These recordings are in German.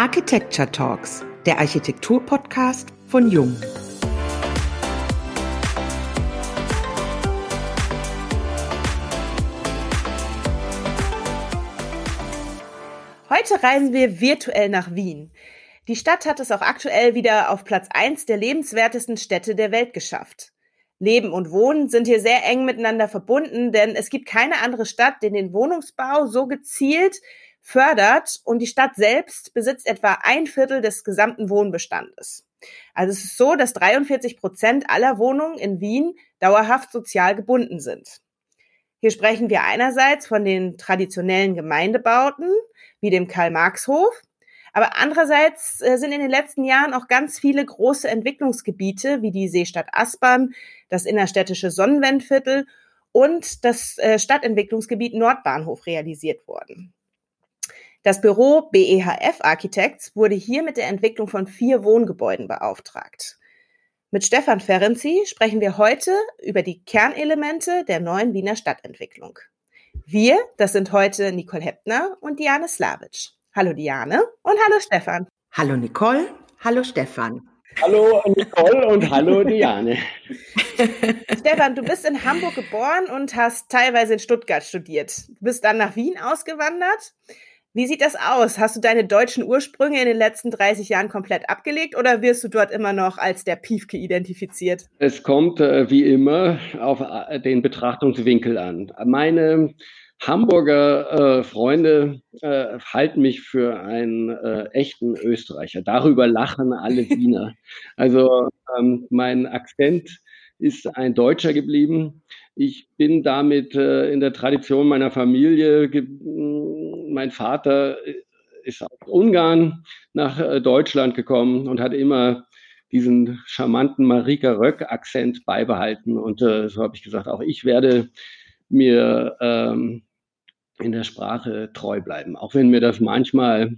Architecture Talks, der Architektur-Podcast von Jung. Heute reisen wir virtuell nach Wien. Die Stadt hat es auch aktuell wieder auf Platz 1 der lebenswertesten Städte der Welt geschafft. Leben und Wohnen sind hier sehr eng miteinander verbunden, denn es gibt keine andere Stadt, die den Wohnungsbau so gezielt fördert und die Stadt selbst besitzt etwa ein Viertel des gesamten Wohnbestandes. Also es ist so, dass 43 Prozent aller Wohnungen in Wien dauerhaft sozial gebunden sind. Hier sprechen wir einerseits von den traditionellen Gemeindebauten, wie dem Karl-Marx-Hof, aber andererseits äh, sind in den letzten Jahren auch ganz viele große Entwicklungsgebiete wie die Seestadt Aspern, das innerstädtische Sonnenwendviertel und das äh, Stadtentwicklungsgebiet Nordbahnhof realisiert worden. Das Büro BEHF Architects wurde hier mit der Entwicklung von vier Wohngebäuden beauftragt. Mit Stefan Ferenzi sprechen wir heute über die Kernelemente der neuen Wiener Stadtentwicklung. Wir, das sind heute Nicole Heppner und Diane Slavic. Hallo Diane und hallo Stefan. Hallo Nicole, hallo Stefan. Hallo Nicole und hallo Diane. Stefan, du bist in Hamburg geboren und hast teilweise in Stuttgart studiert. Du bist dann nach Wien ausgewandert. Wie sieht das aus? Hast du deine deutschen Ursprünge in den letzten 30 Jahren komplett abgelegt oder wirst du dort immer noch als der Piefke identifiziert? Es kommt äh, wie immer auf äh, den Betrachtungswinkel an. Meine Hamburger äh, Freunde äh, halten mich für einen äh, echten Österreicher. Darüber lachen alle Wiener. Also ähm, mein Akzent ist ein Deutscher geblieben. Ich bin damit äh, in der Tradition meiner Familie mein Vater ist aus Ungarn nach äh, Deutschland gekommen und hat immer diesen charmanten Marika Röck-Akzent beibehalten. Und äh, so habe ich gesagt, auch ich werde mir ähm, in der Sprache treu bleiben, auch wenn mir das manchmal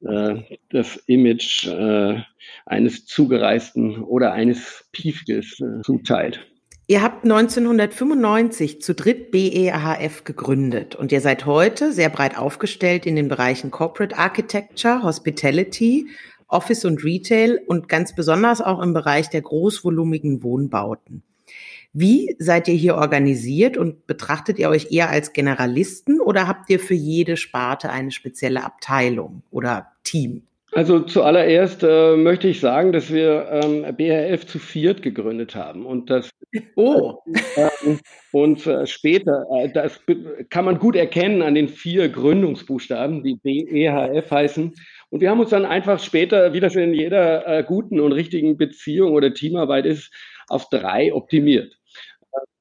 äh, das Image äh, eines Zugereisten oder eines Piefkes äh, zuteilt. Ihr habt 1995 zu dritt BEHF gegründet und ihr seid heute sehr breit aufgestellt in den Bereichen Corporate Architecture, Hospitality, Office und Retail und ganz besonders auch im Bereich der großvolumigen Wohnbauten. Wie seid ihr hier organisiert und betrachtet ihr euch eher als Generalisten oder habt ihr für jede Sparte eine spezielle Abteilung oder Team? Also zuallererst äh, möchte ich sagen, dass wir ähm, BRF zu viert gegründet haben und das oh. ähm, und äh, später, äh, das kann man gut erkennen an den vier Gründungsbuchstaben, die BEHF heißen. Und wir haben uns dann einfach später, wie das in jeder äh, guten und richtigen Beziehung oder Teamarbeit ist, auf drei optimiert.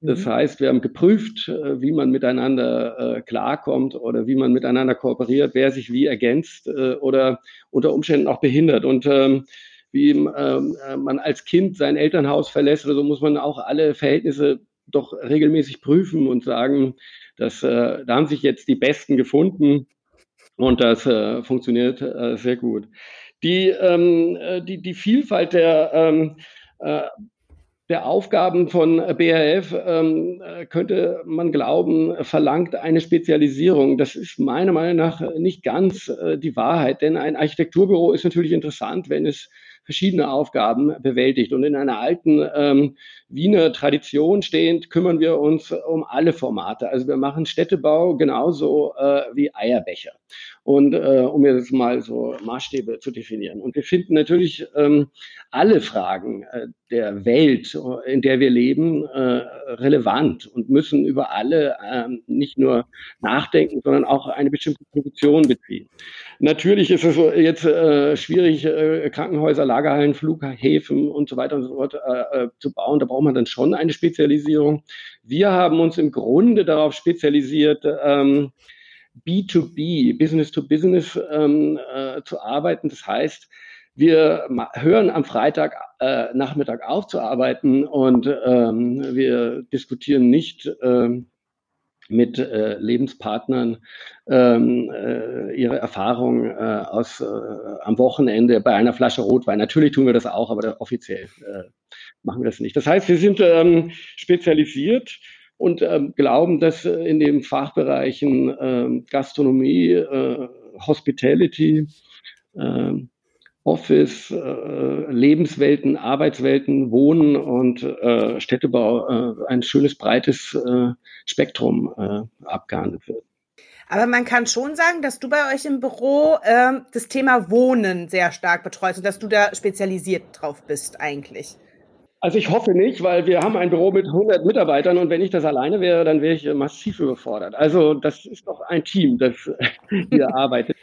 Das mhm. heißt, wir haben geprüft, äh, wie man miteinander äh, klarkommt oder wie man miteinander kooperiert, wer sich wie ergänzt äh, oder unter Umständen auch behindert. Und ähm, wie ähm, man als Kind sein Elternhaus verlässt oder so, muss man auch alle Verhältnisse doch regelmäßig prüfen und sagen, dass da haben sich jetzt die Besten gefunden und das funktioniert sehr gut. Die, ähm, die, die Vielfalt der der Aufgaben von BRF ähm, könnte man glauben, verlangt eine Spezialisierung. Das ist meiner Meinung nach nicht ganz äh, die Wahrheit, denn ein Architekturbüro ist natürlich interessant, wenn es verschiedene Aufgaben bewältigt. Und in einer alten ähm, Wiener Tradition stehend kümmern wir uns um alle Formate. Also wir machen Städtebau genauso äh, wie Eierbecher. Und äh, um jetzt mal so Maßstäbe zu definieren. Und wir finden natürlich ähm, alle Fragen äh, der Welt, in der wir leben, äh, relevant und müssen über alle ähm, nicht nur nachdenken, sondern auch eine bestimmte Position beziehen. Natürlich ist es jetzt äh, schwierig, äh, Krankenhäuser, Lagerhallen, Flughäfen und so weiter und so fort äh, äh, zu bauen. Da braucht man dann schon eine Spezialisierung. Wir haben uns im Grunde darauf spezialisiert, ähm, B2B, Business to Business ähm, äh, zu arbeiten. Das heißt, wir hören am Freitag äh, Nachmittag auf zu arbeiten und ähm, wir diskutieren nicht ähm, mit äh, Lebenspartnern ähm, äh, ihre Erfahrungen äh, aus äh, am Wochenende bei einer Flasche Rotwein. Natürlich tun wir das auch, aber offiziell äh, machen wir das nicht. Das heißt, wir sind ähm, spezialisiert und ähm, glauben, dass äh, in den Fachbereichen ähm, Gastronomie, äh, Hospitality, äh, Office, äh, Lebenswelten, Arbeitswelten, Wohnen und äh, Städtebau äh, ein schönes breites äh, Spektrum äh, abgehandelt wird. Aber man kann schon sagen, dass du bei euch im Büro äh, das Thema Wohnen sehr stark betreust und dass du da spezialisiert drauf bist eigentlich. Also ich hoffe nicht, weil wir haben ein Büro mit 100 Mitarbeitern und wenn ich das alleine wäre, dann wäre ich massiv überfordert. Also das ist doch ein Team, das hier arbeitet.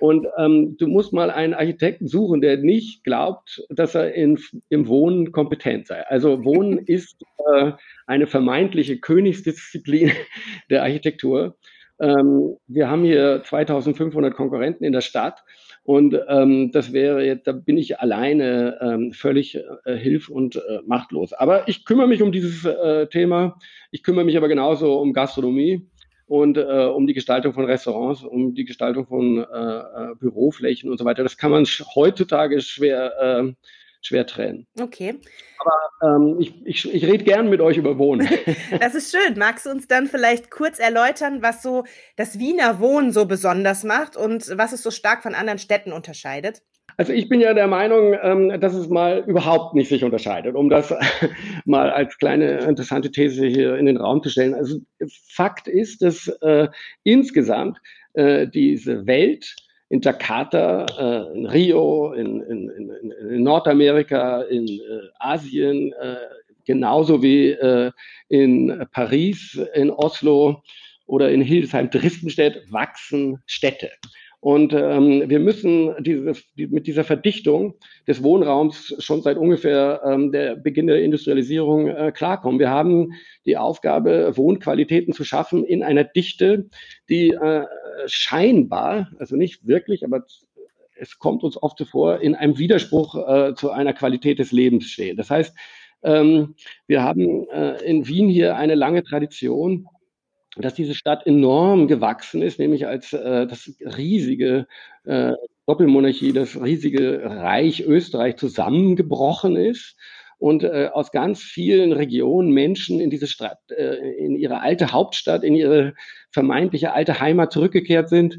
Und ähm, du musst mal einen Architekten suchen, der nicht glaubt, dass er in, im Wohnen kompetent sei. Also Wohnen ist äh, eine vermeintliche Königsdisziplin der Architektur. Ähm, wir haben hier 2500 Konkurrenten in der Stadt und ähm, das wäre jetzt, da bin ich alleine ähm, völlig äh, hilf- und äh, machtlos. Aber ich kümmere mich um dieses äh, Thema. Ich kümmere mich aber genauso um Gastronomie und äh, um die Gestaltung von Restaurants, um die Gestaltung von äh, äh Büroflächen und so weiter. Das kann man heutzutage schwer äh, schwer trennen. Okay. Aber ähm, ich, ich, ich rede gern mit euch über Wohnen. das ist schön. Magst du uns dann vielleicht kurz erläutern, was so das Wiener Wohnen so besonders macht und was es so stark von anderen Städten unterscheidet? Also ich bin ja der Meinung, ähm, dass es mal überhaupt nicht sich unterscheidet, um das mal als kleine interessante These hier in den Raum zu stellen. Also Fakt ist, dass äh, insgesamt äh, diese Welt in Jakarta, äh, in Rio, in, in, in, in Nordamerika, in äh, Asien, äh, genauso wie äh, in Paris, in Oslo oder in Hildesheim, Dresdenstedt wachsen Städte. Und ähm, wir müssen diese, die, mit dieser Verdichtung des Wohnraums schon seit ungefähr ähm, der Beginn der Industrialisierung äh, klarkommen. Wir haben die Aufgabe, Wohnqualitäten zu schaffen in einer Dichte, die äh, scheinbar, also nicht wirklich, aber es kommt uns oft vor, in einem Widerspruch äh, zu einer Qualität des Lebens steht. Das heißt, ähm, wir haben äh, in Wien hier eine lange Tradition dass diese Stadt enorm gewachsen ist, nämlich als äh, das riesige äh, Doppelmonarchie, das riesige Reich Österreich zusammengebrochen ist und äh, aus ganz vielen Regionen Menschen in diese Stadt, äh, in ihre alte Hauptstadt, in ihre vermeintliche alte Heimat zurückgekehrt sind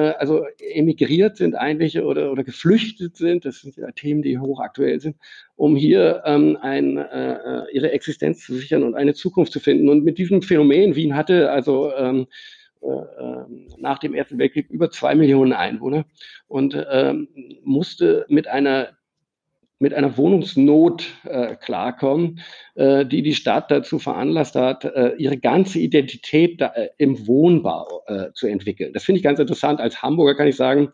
also emigriert sind eigentlich oder, oder geflüchtet sind, das sind ja Themen, die hochaktuell sind, um hier ähm, ein, äh, äh, ihre Existenz zu sichern und eine Zukunft zu finden. Und mit diesem Phänomen, Wien hatte also ähm, äh, ähm, nach dem Ersten Weltkrieg über zwei Millionen Einwohner und ähm, musste mit einer mit einer Wohnungsnot äh, klarkommen, äh, die die Stadt dazu veranlasst hat, äh, ihre ganze Identität da, äh, im Wohnbau äh, zu entwickeln. Das finde ich ganz interessant. Als Hamburger kann ich sagen,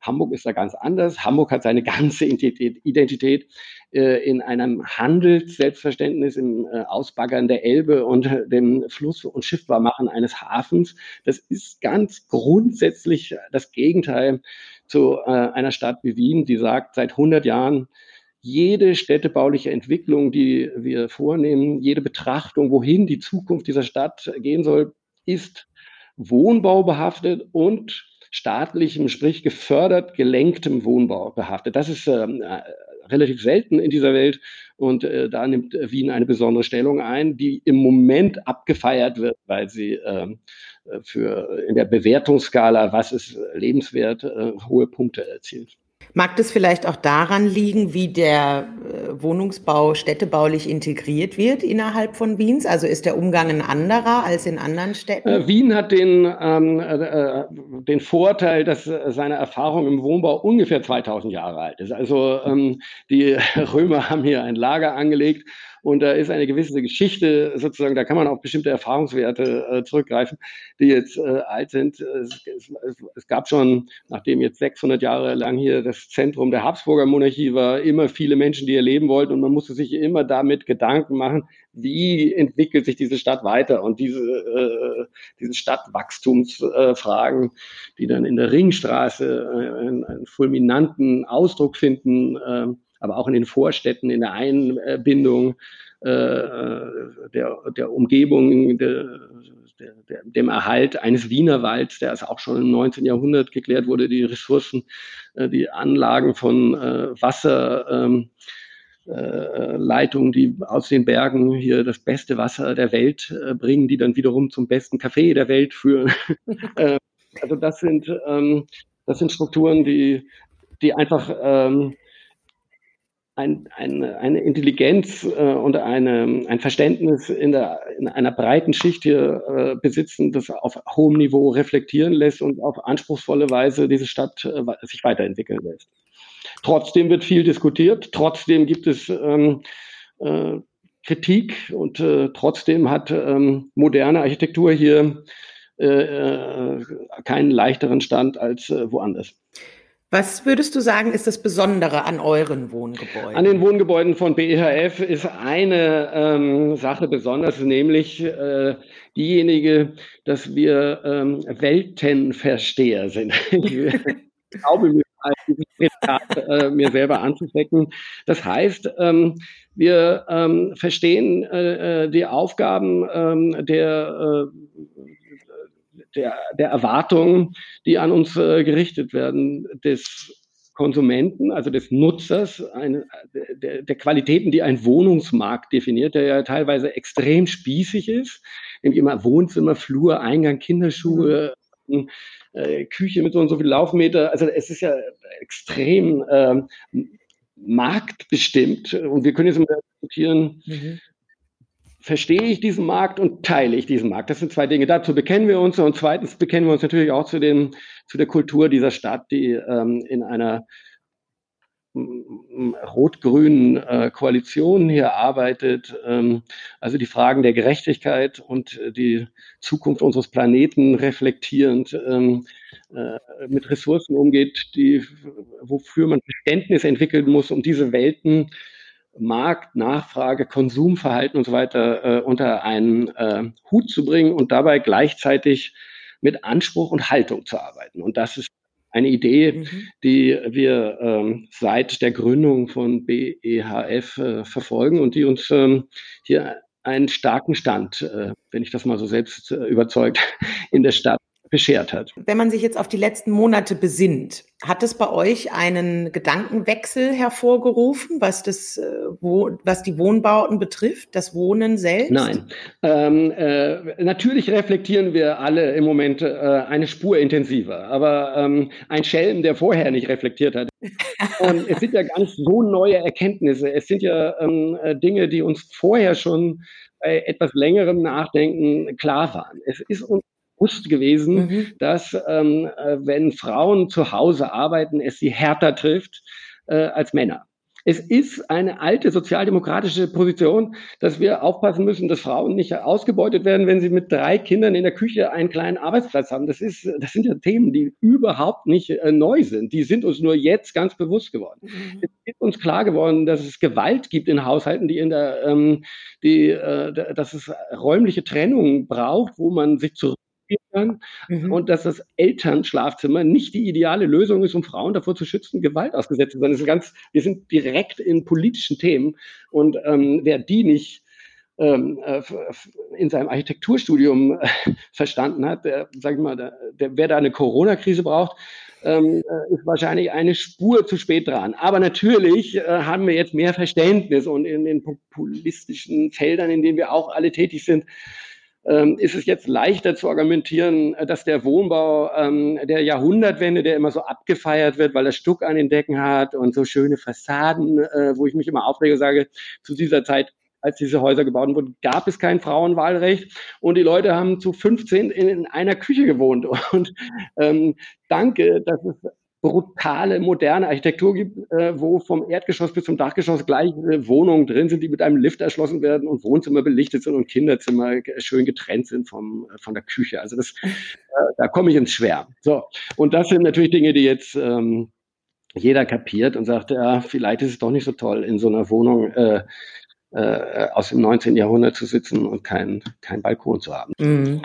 Hamburg ist da ganz anders. Hamburg hat seine ganze Identität, Identität äh, in einem Handelsselbstverständnis, im äh, Ausbaggern der Elbe und äh, dem Fluss- und Schiffbarmachen eines Hafens. Das ist ganz grundsätzlich das Gegenteil zu äh, einer Stadt wie Wien, die sagt, seit 100 Jahren, jede städtebauliche Entwicklung, die wir vornehmen, jede Betrachtung, wohin die Zukunft dieser Stadt gehen soll, ist Wohnbau behaftet und staatlichem, sprich gefördert, gelenktem Wohnbau behaftet. Das ist ähm, äh, relativ selten in dieser Welt und äh, da nimmt Wien eine besondere Stellung ein, die im Moment abgefeiert wird, weil sie ähm, äh, für in der Bewertungsskala, was ist lebenswert, äh, hohe Punkte erzielt. Mag das vielleicht auch daran liegen, wie der äh, Wohnungsbau städtebaulich integriert wird innerhalb von Wiens? Also ist der Umgang ein anderer als in anderen Städten? Äh, Wien hat den, ähm, äh, den Vorteil, dass seine Erfahrung im Wohnbau ungefähr 2000 Jahre alt ist. Also ähm, die Römer haben hier ein Lager angelegt und da ist eine gewisse Geschichte sozusagen, da kann man auf bestimmte Erfahrungswerte äh, zurückgreifen, die jetzt äh, alt sind. Es, es, es, gab schon, nachdem jetzt 600 Jahre lang hier das Zentrum der Habsburger Monarchie war, immer viele Menschen, die hier leben wollten und man musste sich immer damit Gedanken machen, wie entwickelt sich diese Stadt weiter und diese, äh, diese Stadtwachstumsfragen, die dann in der Ringstraße äh, einen, einen fulminanten Ausdruck finden, äh, aber auch in den Vorstädten, in der Einbindung äh, der, der Umgebung, der, der, dem Erhalt eines Wienerwalds, der ist auch schon im 19. Jahrhundert geklärt wurde, die Ressourcen, äh, die Anlagen von äh, Wasser. Ähm, äh, Leitungen, die aus den Bergen hier das beste Wasser der Welt äh, bringen, die dann wiederum zum besten Kaffee der Welt führen. äh, also das sind, ähm, das sind Strukturen, die die einfach ähm, ein, eine, eine Intelligenz äh, und eine, ein Verständnis in, der, in einer breiten Schicht hier äh, besitzen, das auf hohem Niveau reflektieren lässt und auf anspruchsvolle Weise diese Stadt äh, sich weiterentwickeln lässt. Trotzdem wird viel diskutiert, trotzdem gibt es ähm, äh, Kritik und äh, trotzdem hat ähm, moderne Architektur hier äh, äh keinen leichteren Stand als äh, woanders. Was würdest du sagen, ist das Besondere an euren Wohngebäuden? An den Wohngebäuden von BEHF ist eine ähm, Sache besonders, nämlich äh, diejenige, dass wir ähm, Weltenversteher sind. ich glaube mir, äh, mir selber anzustecken. Das heißt, ähm, wir ähm, verstehen äh, äh die Aufgaben ähm, der äh, der, der Erwartungen, die an uns äh, gerichtet werden, des Konsumenten, also des Nutzers, eine, der, der, Qualitäten, die ein Wohnungsmarkt definiert, der ja teilweise extrem spießig ist, nämlich immer Wohnzimmer, Flur, Eingang, Kinderschuhe, äh, Küche mit so und so viel Laufmeter. Also es ist ja extrem äh, marktbestimmt. Und wir können jetzt mal diskutieren, mhm verstehe ich diesen Markt und teile ich diesen Markt. Das sind zwei Dinge. Dazu bekennen wir uns und zweitens bekennen wir uns natürlich auch zu, den, zu der Kultur dieser Stadt, die ähm, in einer rot-grünen äh, Koalition hier arbeitet, ähm, also die Fragen der Gerechtigkeit und die Zukunft unseres Planeten reflektierend ähm, äh, mit Ressourcen umgeht, die, wofür man Verständnis entwickeln muss, um diese Welten Markt, Nachfrage, Konsumverhalten und so weiter äh, unter einen äh, Hut zu bringen und dabei gleichzeitig mit Anspruch und Haltung zu arbeiten. Und das ist eine Idee, mhm. die wir ähm, seit der Gründung von BEHF äh, verfolgen und die uns ähm, hier einen starken Stand, äh, wenn ich das mal so selbst äh, überzeugt, in der Stadt beschert hat. Wenn man sich jetzt auf die letzten Monate besinnt, hat es bei euch einen Gedankenwechsel hervorgerufen, was das, äh, wo, was die Wohnbauten betrifft, das Wohnen selbst? Nein. Ähm, äh, natürlich reflektieren wir alle im Moment äh, eine Spur intensiver, aber ähm, ein Schelm, der vorher nicht reflektiert hat. Und es sind ja gar nicht so neue Erkenntnisse. Es sind ja ähm, äh, Dinge, die uns vorher schon bei etwas längerem Nachdenken klar waren. Es ist uns bewusst gewesen, mhm. dass ähm, äh, wenn Frauen zu Hause arbeiten, es sie härter trifft äh, als Männer. Es ist eine alte sozialdemokratische Position, dass wir aufpassen müssen, dass Frauen nicht ausgebeutet werden, wenn sie mit drei Kindern in der Küche einen kleinen Arbeitsplatz haben. Das ist, das sind ja Themen, die überhaupt nicht äh, neu sind. Die sind uns nur jetzt ganz bewusst geworden. Mhm. Es ist uns klar geworden, dass es Gewalt gibt in Haushalten, die in der, ähm, die, äh, dass es räumliche Trennung braucht, wo man sich zurück kann mhm. und dass das Elternschlafzimmer nicht die ideale Lösung ist, um Frauen davor zu schützen, Gewalt ausgesetzt zu sein. Das ist ganz, wir sind direkt in politischen Themen und ähm, wer die nicht ähm, äh, in seinem Architekturstudium äh, verstanden hat, der, sag ich mal, der, der, wer da eine Corona-Krise braucht, ähm, äh, ist wahrscheinlich eine Spur zu spät dran. Aber natürlich äh, haben wir jetzt mehr Verständnis und in den populistischen Feldern, in denen wir auch alle tätig sind, ähm, ist es jetzt leichter zu argumentieren, äh, dass der Wohnbau ähm, der Jahrhundertwende, der immer so abgefeiert wird, weil er Stuck an den Decken hat und so schöne Fassaden, äh, wo ich mich immer aufrege, sage, zu dieser Zeit als diese Häuser gebaut wurden, gab es kein Frauenwahlrecht und die Leute haben zu 15 in, in einer Küche gewohnt. Und ähm, danke, dass es brutale, moderne Architektur gibt, äh, wo vom Erdgeschoss bis zum Dachgeschoss gleich äh, Wohnungen drin sind, die mit einem Lift erschlossen werden und Wohnzimmer belichtet sind und Kinderzimmer schön getrennt sind vom, äh, von der Küche. Also das, äh, da komme ich ins Schwärmen. So. Und das sind natürlich Dinge, die jetzt ähm, jeder kapiert und sagt, ja, vielleicht ist es doch nicht so toll, in so einer Wohnung äh, aus dem 19. Jahrhundert zu sitzen und keinen kein Balkon zu haben. Mhm.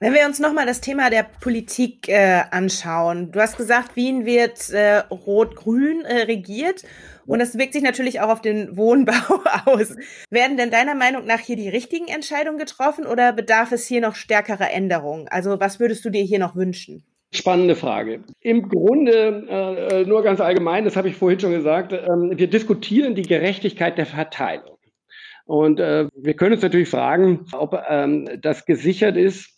Wenn wir uns nochmal das Thema der Politik äh, anschauen. Du hast gesagt, Wien wird äh, rot-grün äh, regiert und das wirkt sich natürlich auch auf den Wohnbau aus. Werden denn deiner Meinung nach hier die richtigen Entscheidungen getroffen oder bedarf es hier noch stärkerer Änderungen? Also was würdest du dir hier noch wünschen? Spannende Frage. Im Grunde, äh, nur ganz allgemein, das habe ich vorhin schon gesagt, äh, wir diskutieren die Gerechtigkeit der Verteilung. Und äh, wir können uns natürlich fragen, ob ähm, das gesichert ist, äh,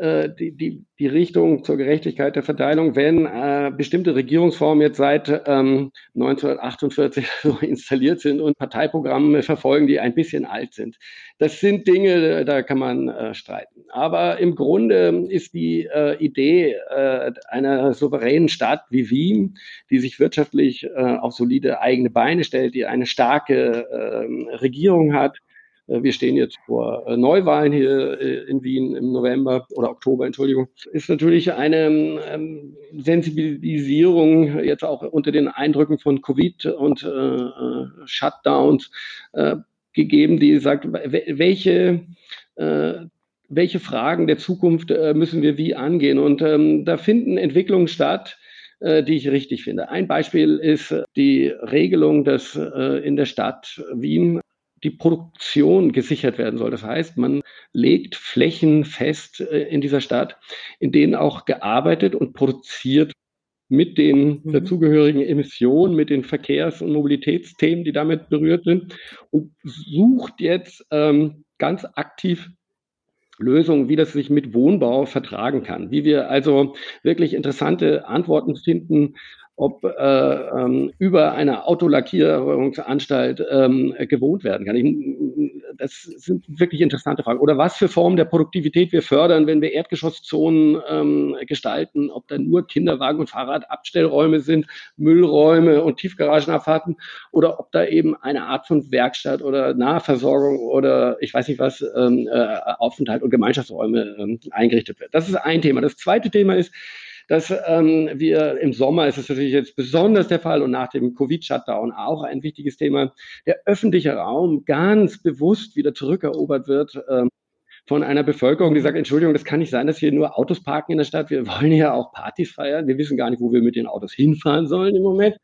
die, die, die Richtung zur Gerechtigkeit der Verteilung, wenn äh, bestimmte Regierungsformen jetzt seit ähm, 1948 so installiert sind und Parteiprogramme verfolgen, die ein bisschen alt sind. Das sind Dinge, da kann man äh, streiten. Aber im Grunde ist die äh, Idee äh, einer souveränen Stadt wie Wien, die sich wirtschaftlich äh, auf solide eigene Beine stellt, die eine starke äh, Regierung hat, äh, wir stehen jetzt vor äh, Neuwahlen hier äh, in Wien im November oder Oktober, Entschuldigung. Ist natürlich eine ähm, Sensibilisierung jetzt auch unter den Eindrücken von Covid und äh, Shutdowns äh, gegeben, die sagt, welche äh, welche Fragen der Zukunft äh, müssen wir wie angehen? Und ähm, da finden Entwicklungen statt, die ich richtig finde. Ein Beispiel ist die Regelung, dass in der Stadt Wien die Produktion gesichert werden soll. Das heißt, man legt Flächen fest äh, in dieser Stadt, in denen auch gearbeitet und produziert mit den mhm. dazugehörigen Emissionen, mit den Verkehrs- und Mobilitätsthemen, die damit berührt sind, und sucht jetzt ähm, ganz aktiv Lösungen, wie das sich mit Wohnbau vertragen kann, wie wir also wirklich interessante Antworten finden ob äh, ähm, über eine Autolackierungsanstalt ähm, gewohnt werden kann. Ich, das sind wirklich interessante Fragen. Oder was für Formen der Produktivität wir fördern, wenn wir Erdgeschosszonen ähm, gestalten, ob da nur Kinderwagen und Fahrradabstellräume sind, Müllräume und Tiefgaragenabfahrten oder ob da eben eine Art von Werkstatt oder Nahversorgung oder ich weiß nicht was, ähm, äh, Aufenthalt und Gemeinschaftsräume ähm, eingerichtet wird. Das ist ein Thema. Das zweite Thema ist, dass ähm, wir im Sommer ist es natürlich jetzt besonders der Fall und nach dem Covid-Shutdown auch ein wichtiges Thema, der öffentliche Raum ganz bewusst wieder zurückerobert wird. Ähm, von einer Bevölkerung, die sagt, Entschuldigung, das kann nicht sein, dass hier nur Autos parken in der Stadt. Wir wollen ja auch Partys feiern. Wir wissen gar nicht, wo wir mit den Autos hinfahren sollen im Moment.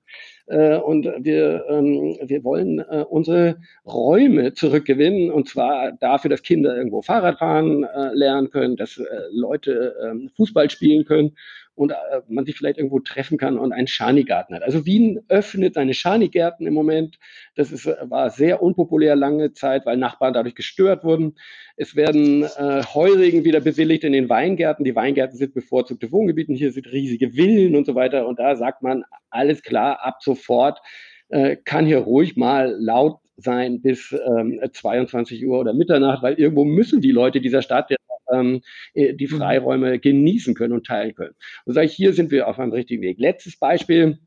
Äh, und wir, ähm, wir wollen äh, unsere Räume zurückgewinnen und zwar dafür, dass Kinder irgendwo Fahrrad fahren äh, lernen können, dass Leute ähm, Fußball spielen können und äh, man sich vielleicht irgendwo treffen kann und einen Schanigarten hat. Also Wien öffnet seine Schanigärten im Moment. Das ist, äh, war sehr unpopulär lange Zeit, weil Nachbarn dadurch gestört wurden. Es werden äh, Heurigen wieder bewilligt in den Weingärten. Die Weingärten sind bevorzugte Wohngebieten. Hier sind riesige Villen und so weiter. Und da sagt man, alles klar, ab sofort äh, kann hier ruhig mal laut sein bis ähm, 22 Uhr oder Mitternacht, weil irgendwo müssen die Leute dieser Stadt ähm, äh, die mhm. Freiräume genießen können und teilen können. Und sage ich, hier sind wir auf einem richtigen Weg. Letztes Beispiel,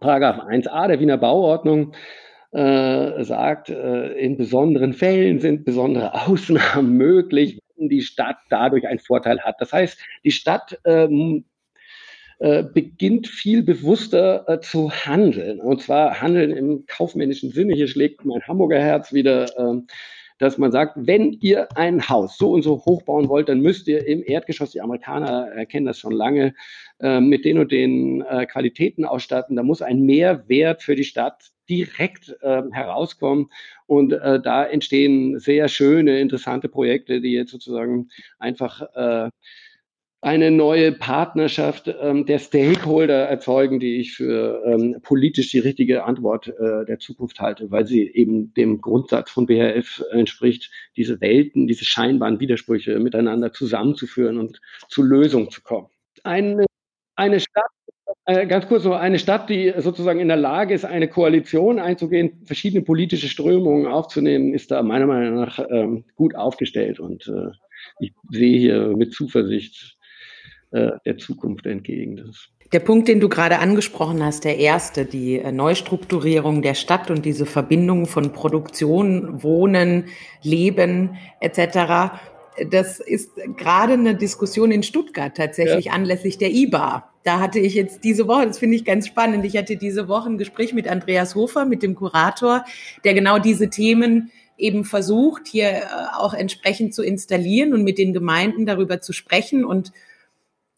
Paragraph 1a der Wiener Bauordnung äh, sagt, äh, in besonderen Fällen sind besondere Ausnahmen möglich, wenn die Stadt dadurch einen Vorteil hat. Das heißt, die Stadt ähm, äh, beginnt viel bewusster äh, zu handeln. Und zwar handeln im kaufmännischen Sinne. Hier schlägt mein Hamburger Herz wieder. Äh, dass man sagt, wenn ihr ein Haus so und so hochbauen wollt, dann müsst ihr im Erdgeschoss, die Amerikaner erkennen das schon lange, äh, mit den und den äh, Qualitäten ausstatten. Da muss ein Mehrwert für die Stadt direkt äh, herauskommen. Und äh, da entstehen sehr schöne, interessante Projekte, die jetzt sozusagen einfach eine neue Partnerschaft ähm, der Stakeholder erzeugen, die ich für ähm, politisch die richtige Antwort äh, der Zukunft halte, weil sie eben dem Grundsatz von BRF entspricht, diese Welten, diese scheinbaren Widersprüche miteinander zusammenzuführen und zu Lösungen zu kommen. Eine, eine Stadt, äh, ganz kurz noch, eine Stadt, die sozusagen in der Lage ist, eine Koalition einzugehen, verschiedene politische Strömungen aufzunehmen, ist da meiner Meinung nach ähm, gut aufgestellt und äh, ich sehe hier mit Zuversicht äh, der Zukunft entgegen. Das der Punkt, den du gerade angesprochen hast, der erste, die äh, Neustrukturierung der Stadt und diese Verbindung von Produktion, Wohnen, Leben etc., das ist gerade eine Diskussion in Stuttgart tatsächlich ja. anlässlich der IBA. Da hatte ich jetzt diese Woche, das finde ich ganz spannend, ich hatte diese Woche ein Gespräch mit Andreas Hofer, mit dem Kurator, der genau diese Themen eben versucht, hier äh, auch entsprechend zu installieren und mit den Gemeinden darüber zu sprechen und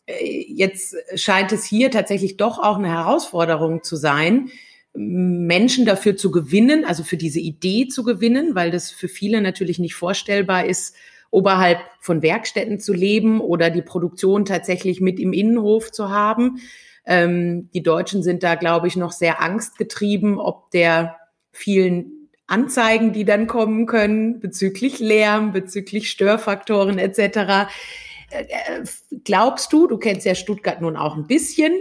jetzt scheint es hier tatsächlich doch auch eine Herausforderung zu sein, Menschen dafür zu gewinnen, also für diese Idee zu gewinnen, weil das für viele natürlich nicht vorstellbar ist, oberhalb von Werkstätten zu leben oder die Produktion tatsächlich mit im Innenhof zu haben. Ähm, die Deutschen sind da, glaube ich, noch sehr angstgetrieben, ob der vielen Anzeigen, die dann kommen können bezüglich Lärm, bezüglich Störfaktoren etc glaubst du, du kennst ja Stuttgart nun auch ein bisschen,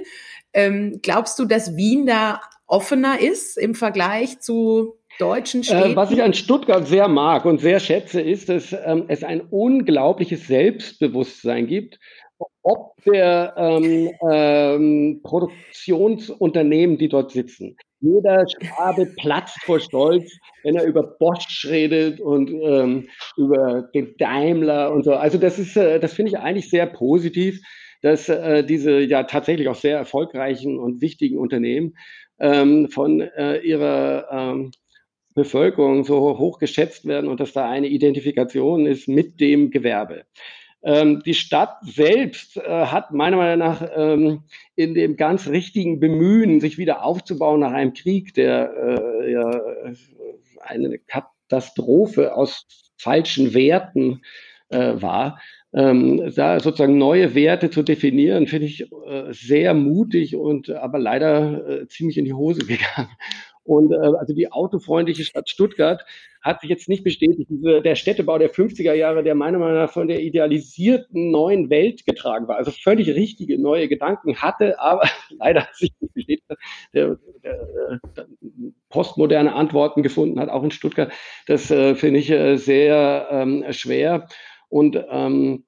ähm, glaubst du, dass Wien da offener ist im Vergleich zu deutschen Städten? Äh, was ich an Stuttgart sehr mag und sehr schätze, ist, dass ähm, es ein unglaubliches Selbstbewusstsein gibt ob der ähm, ähm, Produktionsunternehmen, die dort sitzen. Jeder Schwabe platzt vor Stolz, wenn er über Bosch redet und ähm, über den Daimler und so. Also das ist, äh, das finde ich eigentlich sehr positiv, dass äh, diese ja tatsächlich auch sehr erfolgreichen und wichtigen Unternehmen ähm, von äh, ihrer ähm, Bevölkerung so hoch geschätzt werden und dass da eine Identifikation ist mit dem Gewerbe. Ähm, die Stadt selbst äh, hat meiner Meinung nach ähm, in dem ganz richtigen Bemühen, sich wieder aufzubauen nach einem Krieg, der äh, ja, eine Katastrophe aus falschen Werten äh, war, ähm, da sozusagen neue Werte zu definieren, finde ich äh, sehr mutig und aber leider äh, ziemlich in die Hose gegangen. Und äh, also die autofreundliche Stadt Stuttgart hat sich jetzt nicht bestätigt. Diese, der Städtebau der 50er Jahre, der meiner Meinung nach von der idealisierten neuen Welt getragen war, also völlig richtige neue Gedanken hatte, aber leider hat sich nicht bestätigt, der, der, der postmoderne Antworten gefunden hat, auch in Stuttgart. Das äh, finde ich äh, sehr ähm, schwer. Und ähm,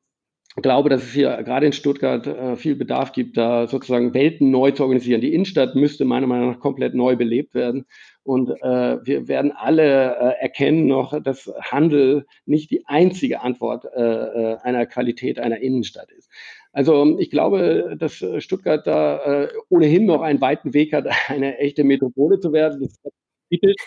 glaube, dass es hier gerade in Stuttgart äh, viel Bedarf gibt, da sozusagen Welten neu zu organisieren. Die Innenstadt müsste meiner Meinung nach komplett neu belebt werden. Und äh, wir werden alle äh, erkennen noch, dass Handel nicht die einzige Antwort äh, äh einer Qualität einer Innenstadt ist. Also ich glaube, dass Stuttgart da ohnehin noch einen weiten Weg hat, eine echte Metropole zu werden. Das ist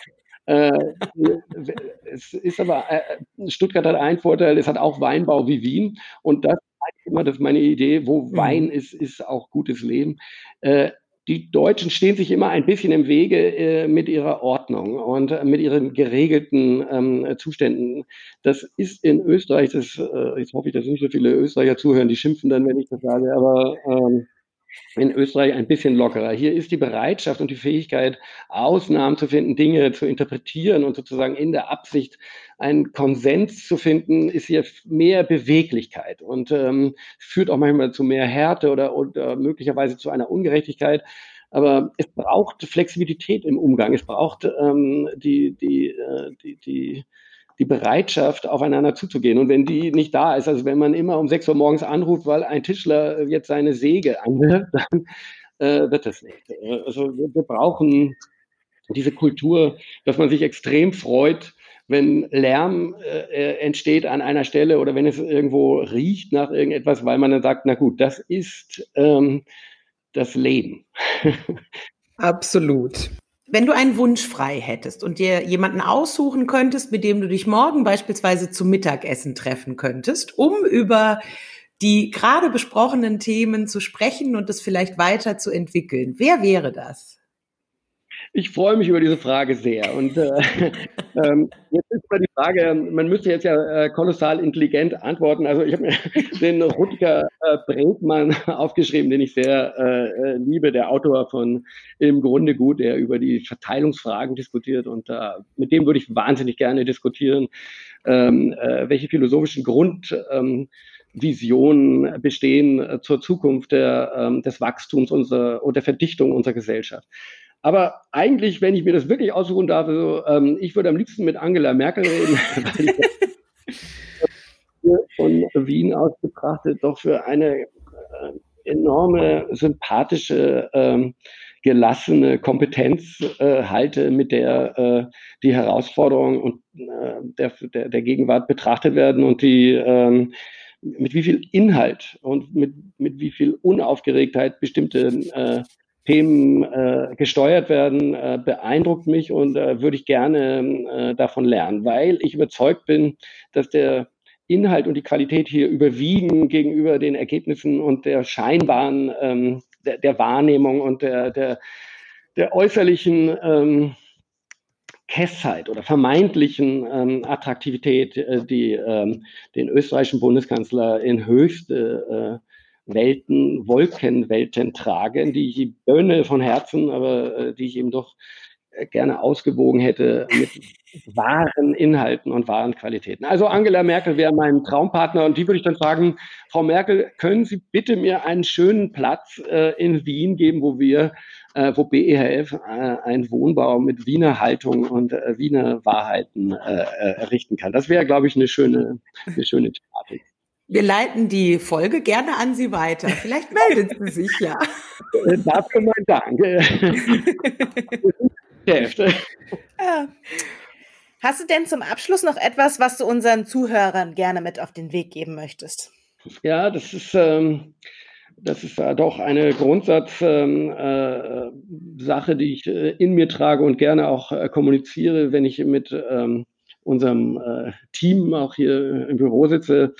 es ist aber, äh, Stuttgart hat einen Vorteil, es hat auch Weinbau wie Wien und das ist immer das ist meine Idee, wo mhm. Wein ist, ist auch gutes Leben. Äh, die Deutschen stehen sich immer ein bisschen im Wege äh, mit ihrer Ordnung und äh, mit ihren geregelten ähm, Zuständen. Das ist in Österreich, das, äh, jetzt hoffe ich, dass nicht so viele Österreicher zuhören, die schimpfen dann, wenn ich das sage, aber ähm, in Österreich ein bisschen lockerer. Hier ist die Bereitschaft und die Fähigkeit, Ausnahmen zu finden, Dinge zu interpretieren und sozusagen in der Absicht einen Konsens zu finden, ist hier mehr Beweglichkeit und ähm, führt auch manchmal zu mehr Härte oder, oder möglicherweise zu einer Ungerechtigkeit. Aber es braucht Flexibilität im Umgang. Es braucht ähm, die, die, äh, die, die die Bereitschaft, aufeinander zuzugehen. Und wenn die nicht da ist, also wenn man immer um sechs Uhr morgens anruft, weil ein Tischler jetzt seine Säge anhört, dann äh, wird das nicht. Also wir, brauchen diese Kultur, dass man sich extrem freut, wenn Lärm äh, entsteht an einer Stelle oder wenn es irgendwo riecht nach irgendetwas, weil man dann sagt, na gut, das ist ähm, das Leben. Absolut. Wenn du einen Wunsch frei hättest und dir jemanden aussuchen könntest, mit dem du dich morgen beispielsweise zum Mittagessen treffen könntest, um über die gerade besprochenen Themen zu sprechen und es vielleicht weiterzuentwickeln, wer wäre das? Ich freue mich über diese Frage sehr. Und äh, ähm, jetzt ist mal die Frage, man müsste jetzt ja äh, kolossal intelligent antworten. Also ich habe mir den Rutger äh, Bregmann aufgeschrieben, den ich sehr äh, äh, liebe, der Autor von Im Grunde gut, der über die Verteilungsfragen diskutiert. Und äh, mit dem würde ich wahnsinnig gerne diskutieren, ähm, äh, welche philosophischen Grund... Ähm, Visionen bestehen äh, zur Zukunft der, ähm, des Wachstums unserer, und der Verdichtung unserer Gesellschaft. Aber eigentlich, wenn ich mir das wirklich aussuchen darf, also, ähm, ich würde am liebsten mit Angela Merkel reden, weil ich von Wien aus betrachtet doch für eine äh, enorme, sympathische, ähm, gelassene Kompetenz äh, halte, mit der äh, die Herausforderungen und äh, der, der, der Gegenwart betrachtet werden und die ähm, mit wie viel Inhalt und mit, mit wie viel Unaufgeregtheit bestimmte äh, Themen äh, gesteuert werden, äh, beeindruckt mich und äh, würde ich gerne äh, davon lernen, weil ich überzeugt bin, dass der Inhalt und die Qualität hier überwiegen gegenüber den Ergebnissen und der scheinbaren, ähm, der, der, Wahrnehmung und der, der, der äußerlichen ähm, Kessheit oder vermeintlichen ähm, Attraktivität, äh, die ähm, den österreichischen Bundeskanzler in höchste äh, Welten, Wolkenwelten tragen, die ich ihm gönne von Herzen, aber äh, die ich ihm doch gerne ausgewogen hätte mit wahren Inhalten und wahren Qualitäten. Also Angela Merkel wäre mein Traumpartner und die würde ich dann fragen, Frau Merkel, können Sie bitte mir einen schönen Platz äh, in Wien geben, wo wir, äh, wo BEHF äh, einen Wohnbau mit Wiener Haltung und äh, Wiener Wahrheiten äh, äh, errichten kann. Das wäre, glaube ich, eine schöne, eine schöne Thematik. Wir leiten die Folge gerne an Sie weiter. Vielleicht meldet sie sich ja. Dafür mein Dank. Hast du denn zum Abschluss noch etwas, was du unseren Zuhörern gerne mit auf den Weg geben möchtest? Ja, das ist, ähm, das ist äh, doch eine Grundsatzsache, ähm, äh, die ich äh, in mir trage und gerne auch äh, kommuniziere, wenn ich mit ähm, unserem äh, Team auch hier im Büro sitze.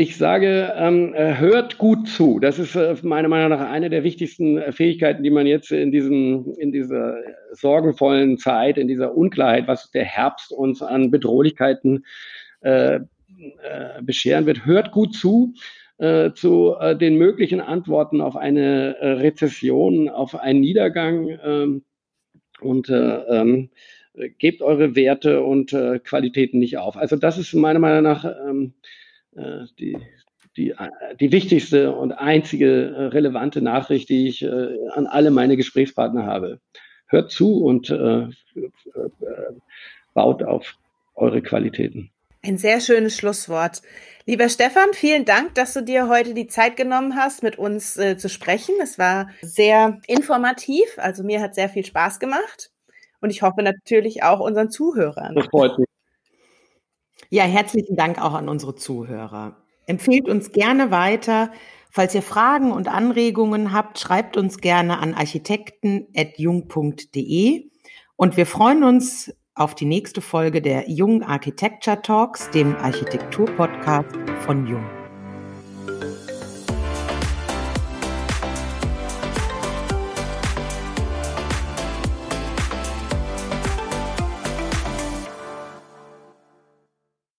Ich sage, ähm, äh, hört gut zu. Das ist äh, meiner Meinung nach eine der wichtigsten äh, Fähigkeiten, die man jetzt in, diesem, in dieser sorgenvollen Zeit, in dieser Unklarheit, was der Herbst uns an Bedrohlichkeiten äh, äh, bescheren wird. Hört gut zu äh, zu den möglichen Antworten auf eine Rezession, auf einen Niedergang ähm, und äh, ähm, gebt eure Werte und Qualitäten nicht auf. Also das ist meiner Meinung nach ähm, äh, die, die, äh, die wichtigste und einzige äh, relevante Nachricht, die ich an alle meine Gesprächspartner habe. Hört zu und äh, baut auf eure Qualitäten. Ein sehr schönes Schlusswort. Lieber Stefan, vielen Dank, dass du dir heute die Zeit genommen hast, mit uns äh, zu sprechen. Es war sehr informativ, also mir hat sehr viel Spaß gemacht und ich hoffe natürlich auch unseren Zuhörern. Das freut mich. Ja, herzlichen Dank auch an unsere Zuhörer. Empfehlt uns gerne weiter. Falls ihr Fragen und Anregungen habt, schreibt uns gerne an architekten.jung.de und wir freuen uns auf die nächste Folge der Jung Architecture Talks, dem Architektur-Podcast von Jung.